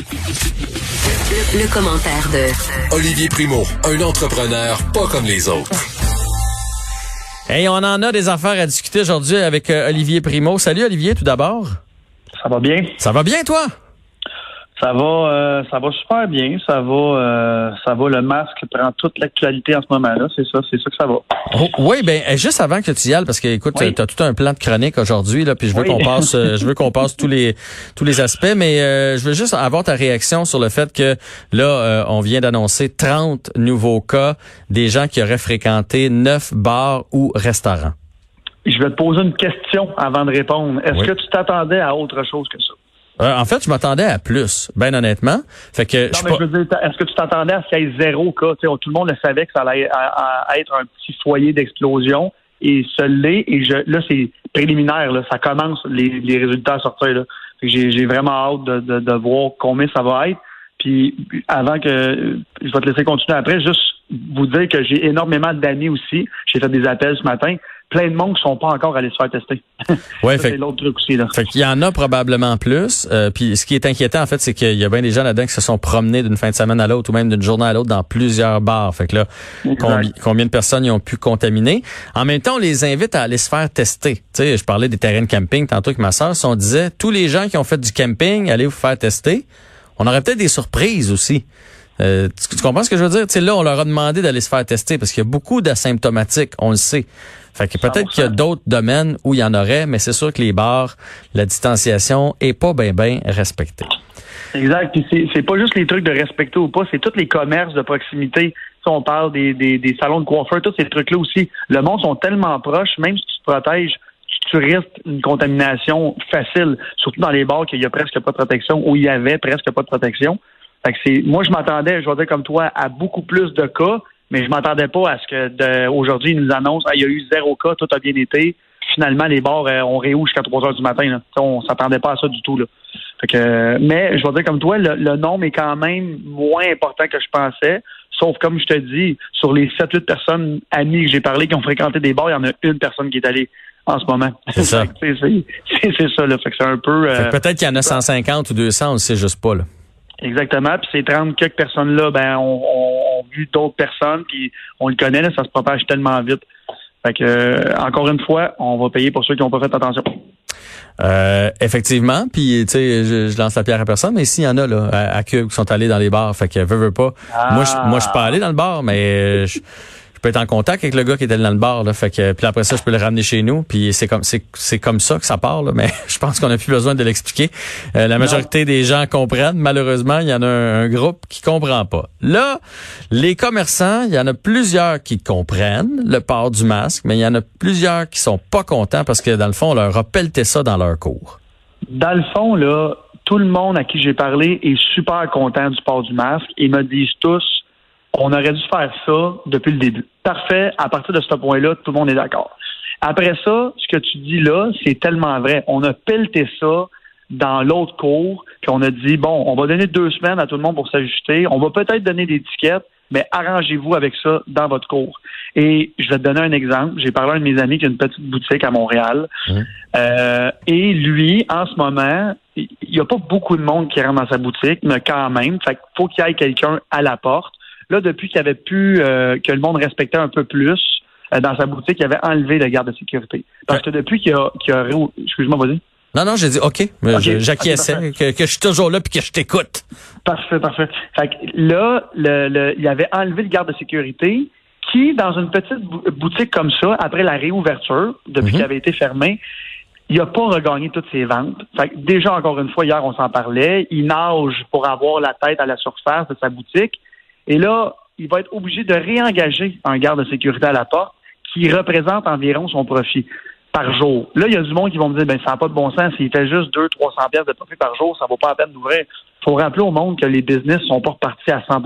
Le, le commentaire de Olivier Primo, un entrepreneur pas comme les autres. Hey, on en a des affaires à discuter aujourd'hui avec euh, Olivier Primo. Salut Olivier, tout d'abord. Ça va bien? Ça va bien, toi? Ça va, euh, ça va super bien. Ça va, euh, ça va. Le masque prend toute l'actualité en ce moment-là. C'est ça, c'est ça que ça va. Oh, oui, ben euh, juste avant que tu y ailles, parce que écoute, Oui. tu as tout un plan de chronique aujourd'hui, là, puis je veux Oui. qu'on passe, euh, je veux qu'on passe tous les tous les aspects, mais euh, je veux juste avoir ta réaction sur le fait que là, euh, on vient d'annoncer 30 nouveaux cas des gens qui auraient fréquenté neuf bars ou restaurants. Je vais te poser une question avant de répondre. Est-ce Oui. que tu t'attendais à autre chose que ça? Euh, en fait, je m'attendais à plus, ben honnêtement. Fait que Non, mais pas- je veux dire, est-ce que tu t'attendais à ce qu'il y ait zéro cas? Tout le monde le savait que ça allait à- à- être un petit foyer d'explosion. Et ce l'est. Et je, là, c'est préliminaire. Là, ça commence les, les résultats à sortir. Là. Fait que J'ai j'ai vraiment hâte de, de, de voir combien ça va être. Puis avant que je vais te laisser continuer après, juste vous dire que j'ai énormément d'amis aussi. J'ai fait des appels ce matin. Plein de monde qui sont pas encore allés se faire tester. Ouais, c'est l'autre truc aussi. Là. Fait qu'il y en a probablement plus. Euh, puis ce qui est inquiétant, en fait, c'est qu'il y a bien des gens là-dedans qui se sont promenés d'une fin de semaine à l'autre ou même d'une journée à l'autre dans plusieurs bars. Fait que là, combi- combien de personnes y ont pu contaminer? En même temps, on les invite à aller se faire tester. Tu sais, je parlais des terrains de camping tantôt avec ma sœur. Si on disait, tous les gens qui ont fait du camping, allez vous faire tester, on aurait peut-être des surprises aussi. Euh, tu, tu comprends ce que je veux dire? Tu sais, là, on leur a demandé d'aller se faire tester parce qu'il y a beaucoup d'asymptomatiques, on le sait. Fait que peut-être qu'il y a 100%. d'autres domaines où il y en aurait, mais c'est sûr que les bars, la distanciation est pas bien bien respectée. Exact. Puis c'est, pas juste les trucs de respecter ou pas, c'est tous les commerces de proximité. Si on parle des, des, des salons de coiffeur, tous ces trucs-là aussi. Le monde sont tellement proches, même si tu te protèges, tu, risques une contamination facile. Surtout dans les bars qu'il y a presque pas de protection, où il y avait presque pas de protection. Fait que c'est, moi, je m'attendais, je vais dire comme toi, à beaucoup plus de cas, mais je m'attendais pas à ce que aujourd'hui, ils nous annoncent, Ah, il y a eu zéro cas, tout a bien été. Finalement, les bars euh, ont réouvert jusqu'à 3 heures du matin. Là. On s'attendait pas à ça du tout. Là. Fait que, euh, mais je vais dire comme toi, le, le nombre est quand même moins important que je pensais. Sauf comme je te dis, sur les 7-8 personnes amies que j'ai parlé qui ont fréquenté des bars, il y en a une personne qui est allée en ce moment. C'est ça. c'est, ça, là. Fait que c'est un peu. Euh, peut-être qu'il y en a 150 ou 200, on le sait juste pas. Là. Exactement. Puis ces 30 quelques personnes-là, ben, on, on, on vu d'autres personnes, puis on le connaît, là, ça se propage tellement vite. Fait que, euh, encore une fois, on va payer pour ceux qui n'ont pas fait attention. Euh, effectivement, puis tu sais, je, je lance la pierre à personne, mais s'il y en a là à, Cube qui sont allés dans les bars, fait que veux, veux pas. Moi, je, moi, je suis pas allé dans le bar, mais je, je peux être en contact avec le gars qui était dans le bar, là, fait que puis après ça, je peux le ramener chez nous, puis c'est comme c'est c'est comme ça que ça part, là, mais je pense qu'on a plus besoin de l'expliquer. Euh, la majorité des gens comprennent, malheureusement, il y en a un, un groupe qui comprend pas. Là, les commerçants, il y en a plusieurs qui comprennent le port du masque, mais il y en a plusieurs qui sont pas contents parce que dans le fond, on leur a pelleté ça dans leur cours. Dans le fond, là, tout le monde à qui j'ai parlé est super content du port du masque. Ils me disent tous, on aurait dû faire ça depuis le début. Parfait. À partir de ce point-là, tout le monde est d'accord. Après ça, ce que tu dis là, c'est tellement vrai. On a pelleté ça dans l'autre cours, puis on a dit, bon, on va donner deux semaines à tout le monde pour s'ajuster. On va peut-être donner des tickets, mais arrangez-vous avec ça dans votre cours. Et je vais te donner un exemple. J'ai parlé à un de mes amis qui a une petite boutique à Montréal. Euh, et lui, en ce moment, il n'y a pas beaucoup de monde qui rentre dans sa boutique, mais quand même, fait qu'il faut qu'il y ait quelqu'un à la porte. Là, depuis qu'il avait pu, euh, que le monde respectait un peu plus euh, dans sa boutique, il avait enlevé le garde de sécurité. Parce que depuis qu'il a, réou- excuse-moi, vas-y. Non, non, j'ai dit OK, mais Ok, je- j'acquiesçais, que, que je suis toujours là puis que je t'écoute. Parfait, parfait. Fait que là, le, le- il avait enlevé le garde de sécurité qui, dans une petite bou- boutique comme ça, après la réouverture, depuis Mhm. qu'il avait été fermé, il n'a pas regagné toutes ses ventes. Fait que déjà, encore une fois, hier, on s'en parlait. Il nage pour avoir la tête à la surface de sa boutique. Et là, il va être obligé de réengager un garde de sécurité à la porte qui représente environ son profit par jour. Là, il y a du monde qui vont me dire, ben, ça n'a pas de bon sens. S'il fait juste 200-300 pièces de profit par jour, ça vaut pas la peine d'ouvrir. Il faut rappeler au monde que les business sont pas repartis à 100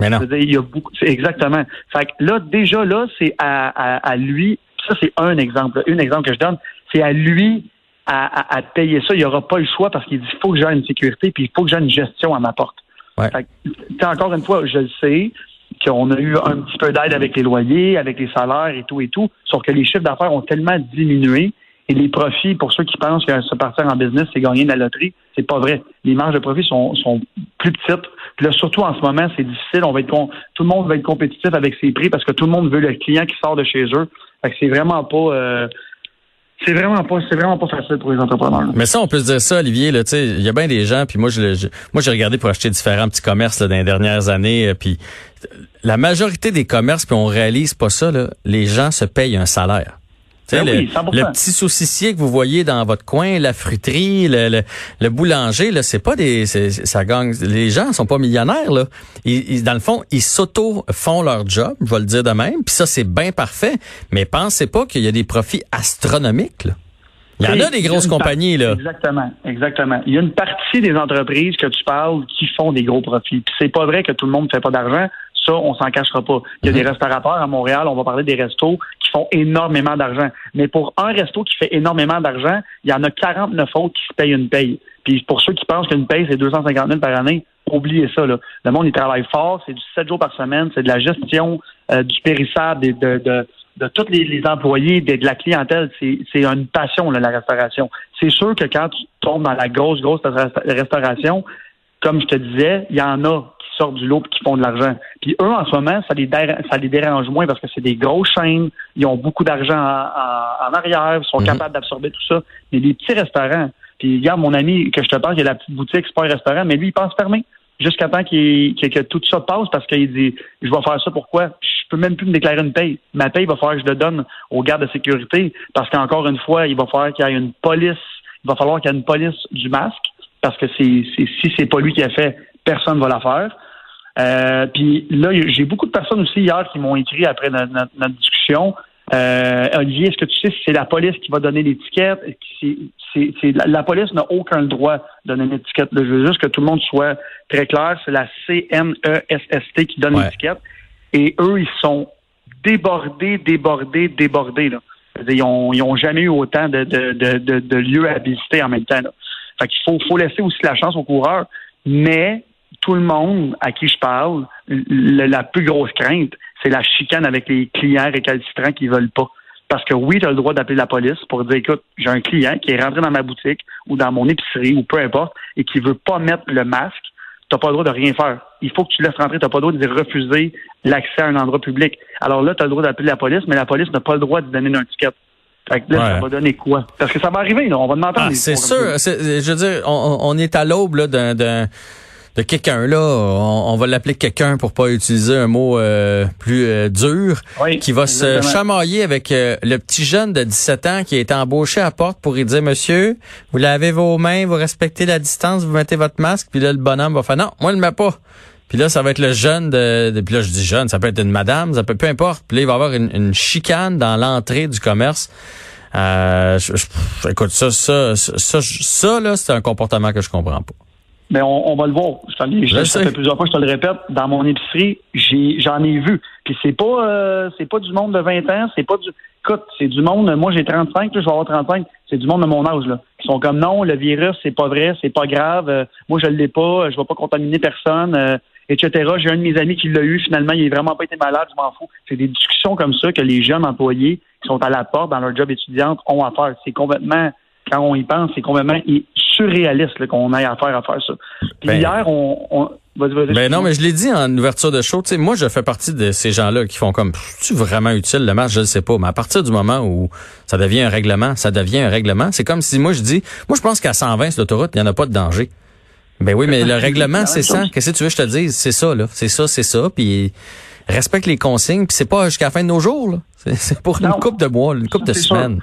Mais non. Il y a beaucoup. exactement. Fait que là, déjà, là, c'est à, à, à lui. Ça, c'est un exemple. Un exemple que je donne. C'est à lui à, à, à payer ça. Il n'y aura pas le choix parce qu'il dit il faut que j'ai une sécurité puis il faut que j'ai une gestion à ma porte. Ouais. Fait encore une fois, je le sais qu'on a eu un petit peu d'aide avec les loyers, avec les salaires et tout et tout, sauf que les chiffres d'affaires ont tellement diminué Et les profits, pour ceux qui pensent que se partir en business, c'est gagner de la loterie, c'est pas vrai. Les marges de profit sont, sont plus petites. Puis là, surtout en ce moment, c'est difficile. On va être tout le monde va être compétitif avec ses prix parce que tout le monde veut le client qui sort de chez eux. Fait que c'est vraiment pas euh, c'est vraiment pas c'est vraiment pas facile pour les entrepreneurs. Mais ça on peut se dire ça Olivier là, tu sais, il y a bien des gens puis moi je, moi j'ai regardé pour acheter différents petits commerces là, dans les dernières années euh, puis la majorité des commerces puis on réalise pas ça là, les gens se payent un salaire. Ben le, le, petit saucissier que vous voyez dans votre coin, la fruiterie, le, le, boulanger, là, c'est pas des, ça gagne. Les gens sont pas millionnaires là. Ils, dans le fond, ils s'auto font leur job, je vais le dire de même. Puis ça, c'est bien parfait. Mais pensez pas qu'il y a des profits astronomiques. Là. Il y en a des grosses compagnies, là. Exactement, exactement. Il y a une partie des entreprises que tu parles qui font des gros profits. Puis c'est pas vrai que tout le monde ne fait pas d'argent. Ça, on s'en cachera pas. Il y a des mhm. restaurateurs à Montréal, on va parler des restos qui font énormément d'argent. Mais pour un resto qui fait énormément d'argent, il y en a 49 autres qui se payent une paye. Puis pour ceux qui pensent qu'une paye, c'est 250 000 par année, oubliez ça. Là. Le monde, il travaille fort, c'est du 7 jours par semaine, c'est de la gestion euh, du périssable, de, de, de, de tous les, employés, de, la clientèle. C'est une passion, là, la restauration. C'est sûr que quand tu tombes dans la grosse, grosse restauration, comme je te disais, il y en a sortent du lot et qui font de l'argent. Puis eux, en ce moment, ça les, ça les dérange moins parce que c'est des grosses chaînes, ils ont beaucoup d'argent en, arrière, ils sont mhm. capables d'absorber tout ça. Mais des petits restaurants, puis regarde, mon ami que je te parle, il a la petite boutique, c'est pas un restaurant, mais lui, il pense fermer jusqu'à temps qu'il, que, tout ça passe parce qu'il dit je vais faire ça pourquoi? Je peux même plus me déclarer une paye. Ma paye il va falloir que je le donne aux gardes de sécurité parce qu'encore une fois il va falloir qu'il y ait une police. Il va falloir qu'il y ait une police du masque parce que c'est, si c'est pas lui qui a fait personne ne va la faire euh, puis là, j'ai beaucoup de personnes aussi hier qui m'ont écrit après notre, discussion. Euh, Olivier, est-ce que tu sais si c'est la police qui va donner l'étiquette? C'est, la, police n'a aucun droit de donner l'étiquette. Je veux juste que tout le monde soit très clair. C'est la CNESST qui donne l'étiquette. Et eux, ils sont débordés, débordés, débordés. Là. Ils n'ont jamais eu autant de, de, lieux à visiter en même temps. Là. Fait qu'il faut, faut laisser aussi la chance aux coureurs. Mais tout le monde à qui je parle, la plus grosse crainte, c'est la chicane avec les clients récalcitrants qui veulent pas. Parce que oui, tu as le droit d'appeler la police pour dire, écoute, j'ai un client qui est rentré dans ma boutique ou dans mon épicerie ou peu importe et qui veut pas mettre le masque. Tu n'as pas le droit de rien faire. Il faut que tu laisses rentrer. Tu n'as pas le droit de refuser l'accès à un endroit public. Alors là, tu as le droit d'appeler la police, mais la police n'a pas le droit de donner une étiquette. Fait que là, ça va donner quoi? Parce que ça va arriver, là. On va demander. Ah, c'est sûr. Je veux dire, on, on est à l'aube d'un de quelqu'un là, on, va l'appeler quelqu'un pour pas utiliser un mot euh, plus euh, dur, qui va se chamailler avec euh, le petit jeune de 17 ans qui est embauché à porte pour lui dire Monsieur, vous lavez vos mains, vous respectez la distance, vous mettez votre masque, puis là le bonhomme va faire Non, moi je le mets pas. Puis là, ça va être le jeune de, puis là je dis jeune, ça peut être une madame, ça peut peu importe. Puis là, il va y avoir une, chicane dans l'entrée du commerce. écoute, ça, ça, ça, ça, là, c'est un comportement que je comprends pas. Mais on, va le voir. Je, ça fait plusieurs fois je te le répète. Dans mon épicerie, j'en ai, vu. Puis c'est pas euh, c'est pas du monde de 20 ans, c'est pas du. Écoute, c'est du monde. Moi, j'ai 35, là, je vais avoir 35. C'est du monde de mon âge là. Ils sont comme non, le virus, c'est pas vrai, c'est pas grave. Euh, moi, je l'ai pas. Je vais pas contaminer personne, euh, etc. J'ai un de mes amis qui l'a eu. Finalement, il est vraiment pas été malade. Je m'en fous. C'est des discussions comme ça que les jeunes employés qui sont à la porte dans leur job étudiante ont à faire. C'est complètement quand on y pense, c'est complètement surréaliste qu'on aille à faire à faire ça. Puis ben, hier, on, on ben non, mais je l'ai dit en ouverture de show. moi, je fais partie de ces gens-là qui font comme, tu vraiment utile le match, je ne sais pas. Mais à partir du moment où ça devient un règlement, ça devient un règlement. C'est comme si moi je dis, moi je pense qu'à 120 sur l'autoroute, il n'y en a pas de danger. Ben oui, mais le règlement, c'est ça. Qu'est-ce que tu veux que je te dise? C'est ça, là. C'est ça, c'est ça. Puis respecte les consignes. Puis c'est pas jusqu'à la fin de nos jours, C'est pour une coupe de mois, une coupe de semaines.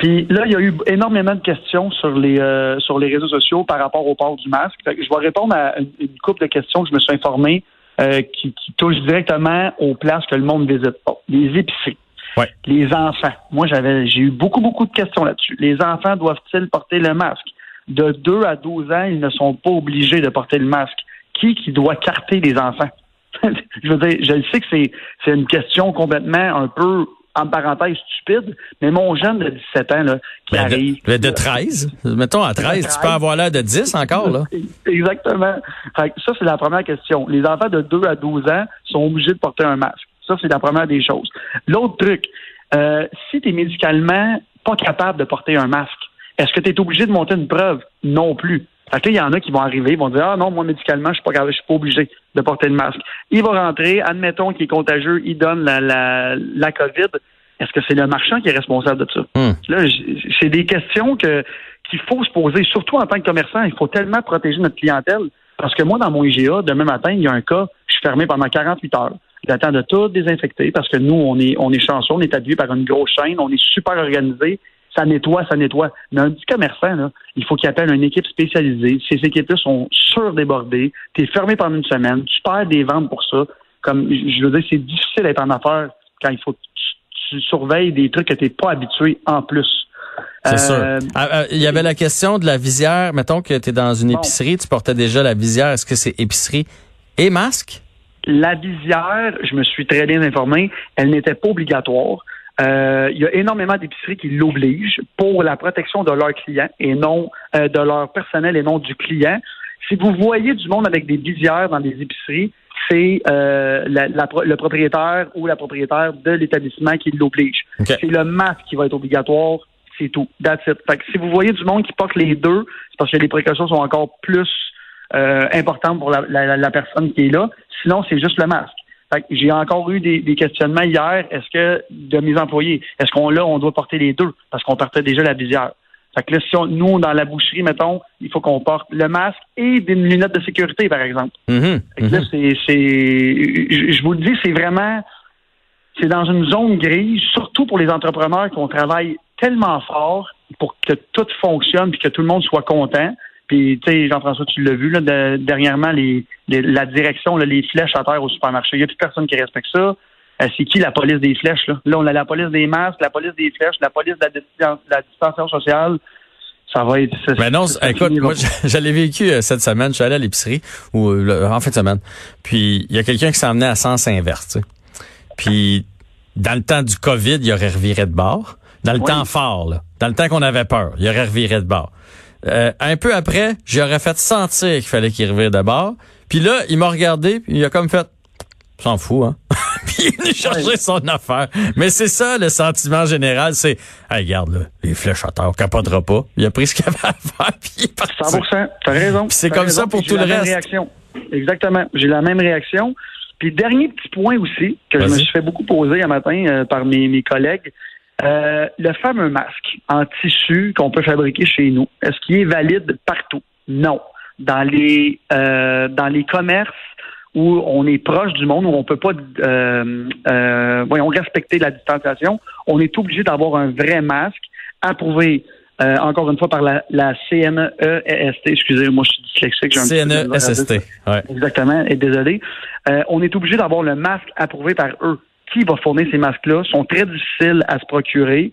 Puis là, il y a eu énormément de questions sur les euh, sur les réseaux sociaux par rapport au port du masque. je vais répondre à une, couple de questions que je me suis informé euh, qui, qui, touchent directement aux places que le monde visite. les épiceries. Les enfants. Moi, j'avais j'ai eu beaucoup, beaucoup de questions là-dessus. Les enfants doivent-ils porter le masque? De 2 à 12 ans, ils ne sont pas obligés de porter le masque. Qui qui doit carter les enfants? je veux dire, je sais que c'est, c'est une question complètement un peu en parenthèse stupide, mais mon jeune de 17 ans là, qui ben, arrive. De, de 13, mettons à 13, tu peux avoir l'air de 10 encore là. Exactement. ça c'est la première question. Les enfants de 2 à 12 ans sont obligés de porter un masque. Ça c'est la première des choses. L'autre truc, euh, si tu es médicalement pas capable de porter un masque. Est-ce que tu es obligé de monter une preuve? Non plus. Fait que il y en a qui vont arriver, ils vont dire Ah non, moi, médicalement, je suis pas je suis pas obligé de porter le masque. Il va rentrer, admettons qu'il est contagieux, il donne la, la, la COVID. Est-ce que c'est le marchand qui est responsable de ça? Hmm. Là, c'est des questions que qu'il faut se poser, surtout en tant que commerçant. Il faut tellement protéger notre clientèle. Parce que moi, dans mon IGA, demain matin, il y a un cas, je suis fermé pendant 48 heures. J'attends de tout désinfecter parce que nous, on est, on est chanceux, on est habillé par une grosse chaîne, on est super organisé ça nettoie, ça nettoie. Mais un petit commerçant, là, il faut qu'il appelle une équipe spécialisée. Ces équipes-là sont surdébordées. Tu es fermé pendant une semaine. Tu perds des ventes pour ça. Comme je veux dire, c'est difficile d'être en affaires quand il faut que tu, surveilles des trucs que tu n'es pas habitué en plus. C'est. Euh, ah, ah, il y avait la question de la visière. Mettons que tu es dans une épicerie, tu portais déjà la visière. Est-ce que c'est épicerie et masque? La visière, je me suis très bien informé, elle n'était pas obligatoire. Euh, il y a énormément d'épiceries qui l'obligent pour la protection de leurs clients et non euh, de leur personnel et non du client. Si vous voyez du monde avec des visières dans des épiceries, c'est euh, le propriétaire ou la propriétaire de l'établissement qui l'oblige. C'est le masque qui va être obligatoire, c'est tout. That's it. Fait que si vous voyez du monde qui porte les deux, c'est parce que les précautions sont encore plus importantes pour la personne qui est là. Sinon, c'est juste le masque. J'ai encore eu des, questionnements hier. Est-ce que de mes employés, est-ce qu'on là, on doit porter les deux? Parce qu'on partait déjà la visière. Fait que là, si nous, dans la boucherie, mettons, il faut qu'on porte le masque et des lunettes de sécurité, par exemple. Mm-hmm. là, mm-hmm. c'est, c'est, je vous le dis, c'est vraiment, c'est dans une zone grise, surtout pour les entrepreneurs qu'on travaille tellement fort pour que tout fonctionne puis que tout le monde soit content. Puis, tu sais, Jean-François, tu l'as vu, là, dernièrement, les, la direction, les flèches à terre au supermarché. Il n'y a plus personne qui respecte ça. Euh, c'est qui la police des flèches? Là? là, on a la police des masques, la police des flèches, la police de la, distanciation sociale. Ça va être. Mais non, écoute, moi, j'allais vécu euh, cette semaine. Je suis allé à l'épicerie, ou en fin de semaine. Puis, il y a quelqu'un qui s'en emmené à sens inverse. Puis, dans le temps du COVID, il aurait reviré de bord. Dans le temps fort, là, dans le temps qu'on avait peur, il aurait reviré de bord. Euh, un peu après, j'aurais fait sentir qu'il fallait qu'il revire d'abord. Puis là, il m'a regardé, puis il a comme fait s'en fout, hein. puis il est chercher son affaire. Mais c'est ça le sentiment général, c'est hey, regarde là, les terre, on capotera pas. Il a pris ce qu'il avait à faire, puis il est parti. 100%, t'as raison. C'est comme ça pour tout le reste. Réaction. Exactement, j'ai la même réaction. Puis dernier petit point aussi que je me suis fait beaucoup poser un matin euh, par mes, mes collègues, euh, le fameux masque en tissu qu'on peut fabriquer chez nous, est-ce qu'il est valide partout? Non. Dans les euh, dans les commerces où on est proche du monde, où on peut pas euh, euh, voyons, respecter la distanciation, on est obligé d'avoir un vrai masque approuvé euh, encore une fois par la, la CNEST, excusez moi je suis dyslexique. CNEST, ouais. Exactement, et désolé. on est obligé d'avoir le masque approuvé par eux qui va fournir ces masques-là sont très difficiles à se procurer.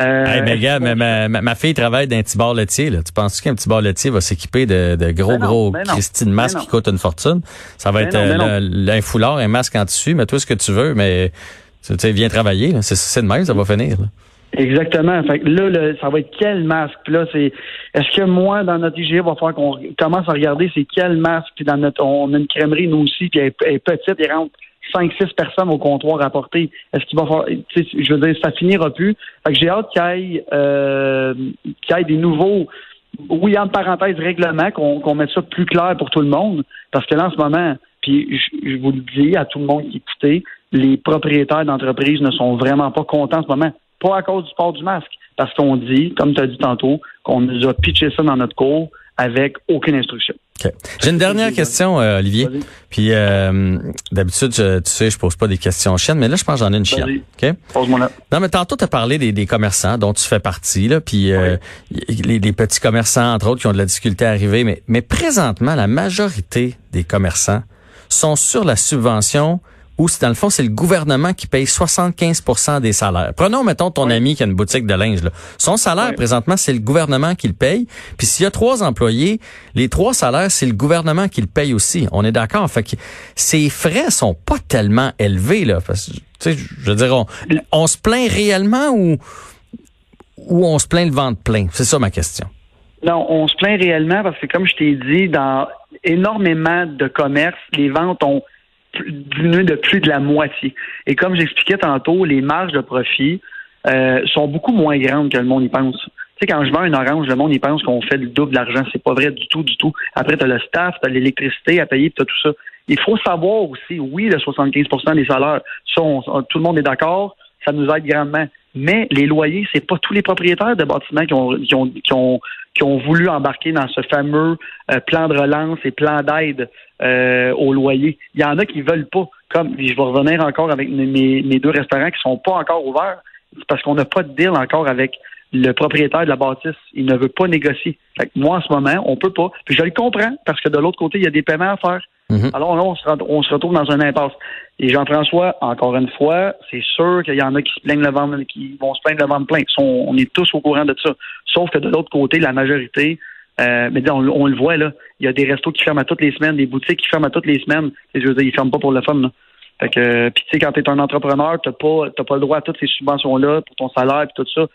Euh, mais gars, ma, fille travaille dans un petit bar laitier. Là. Tu penses qu'un petit bar laitier va s'équiper de, de, gros, gros Christine masques qui coûtent une fortune? Ça va être euh, un foulard, un masque en tissu, mais toi ce que tu veux, mais tu sais, viens travailler. C'est de même, ça va finir. Exactement. Fait là, ça va être quel masque? là, c'est est-ce que moi, dans notre IGA, il va falloir qu'on commence à regarder c'est quel masque, puis dans notre on a une crèmerie, nous aussi, puis elle, est petite, elle rentre 5-6 personnes au comptoir à. Est-ce qu'il va falloir, je veux dire, ça finira plus. Fait que j'ai hâte qu'il y ait, euh, qu'il y ait des nouveaux, oui, en parenthèse, règlements, qu'on mette ça plus clair pour tout le monde. Parce que là, en ce moment, puis je, vous le dis à tout le monde qui écoute, les propriétaires d'entreprises ne sont vraiment pas contents en ce moment. Pas à cause du port du masque, parce qu'on dit, comme tu as dit tantôt, qu'on nous a pitché ça dans notre cours avec aucune instruction. J'ai une dernière question, euh, Olivier. Puis euh, d'habitude, tu sais, je pose pas des questions chiennes, mais là, je pense que j'en ai une chienne. OK? Pose-moi là. Non, mais tantôt, tu as parlé des, commerçants dont tu fais partie, là, puis euh, les, les, petits commerçants, entre autres, qui ont de la difficulté à arriver. Mais, mais présentement, la majorité des commerçants sont sur la subvention ou si dans le fond, c'est le gouvernement qui paye 75% des salaires. Prenons, mettons, ton ami qui a une boutique de linge. Là. Son salaire, présentement, c'est le gouvernement qui le paye. Puis s'il y a trois employés, les trois salaires, c'est le gouvernement qui le paye aussi. On est d'accord? Fait que ces frais sont pas tellement élevés. Là, parce, je veux dire, on, on se plaint réellement ou, ou on se plaint le ventre plein? C'est ça ma question. Non, on se plaint réellement parce que, comme je t'ai dit, dans énormément de commerces, les ventes ont diminué de plus de la moitié. Et comme j'expliquais tantôt, les marges de profit euh, sont beaucoup moins grandes que le monde y pense. Tu sais, quand je vends une orange, le monde y pense qu'on fait le double d'argent. C'est pas vrai du tout, du tout. Après, tu as le staff, tu as l'électricité à payer, tu as tout ça. Il faut savoir aussi, oui, le 75% des salaires, tout le monde est d'accord, ça nous aide grandement. Mais les loyers, c'est pas tous les propriétaires de bâtiments qui ont, qui ont, qui ont, voulu embarquer dans ce fameux euh, plan de relance et plan d'aide euh, aux loyers. Il y en a qui veulent pas. Comme je vais revenir encore avec mes, mes deux restaurants qui sont pas encore ouverts, parce qu'on n'a pas de deal encore avec le propriétaire de la bâtisse, il ne veut pas négocier. Moi, en ce moment, on peut pas. Puis je le comprends, parce que de l'autre côté, il y a des paiements à faire. Mhm. Alors là, on se, retrouve dans un impasse. Et Jean-François, encore une fois, c'est sûr qu'il y en a qui se plaignent le vent, qui vont se plaindre le vent plein. on est tous au courant de ça. Sauf que de l'autre côté, la majorité, euh, mais on, on, le voit là, il y a des restos qui ferment à toutes les semaines, des boutiques qui ferment à toutes les semaines. Et je veux dire, ils ferment pas pour le fun. Là. Fait que, puis tu sais, quand tu es un entrepreneur, t'as pas, t'as pas le droit à toutes ces subventions-là pour ton salaire et tout ça.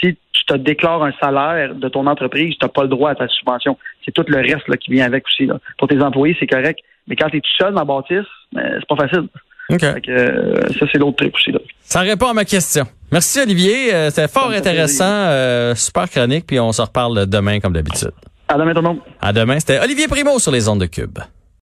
Si tu te déclares un salaire de ton entreprise, t'as pas le droit à ta subvention. C'est tout le reste là, qui vient avec aussi. Là. Pour tes employés, c'est correct. Mais quand tu es tout seul dans la bâtisse, ben, c'est pas facile. Fait que, euh, ça, c'est l'autre truc aussi. Là. Ça répond à ma question. Merci Olivier. Euh, C'était fort intéressant. Euh, super chronique. Puis on se reparle demain comme d'habitude. À demain tout le monde. À demain. C'était Olivier Primo sur les ondes de Cube.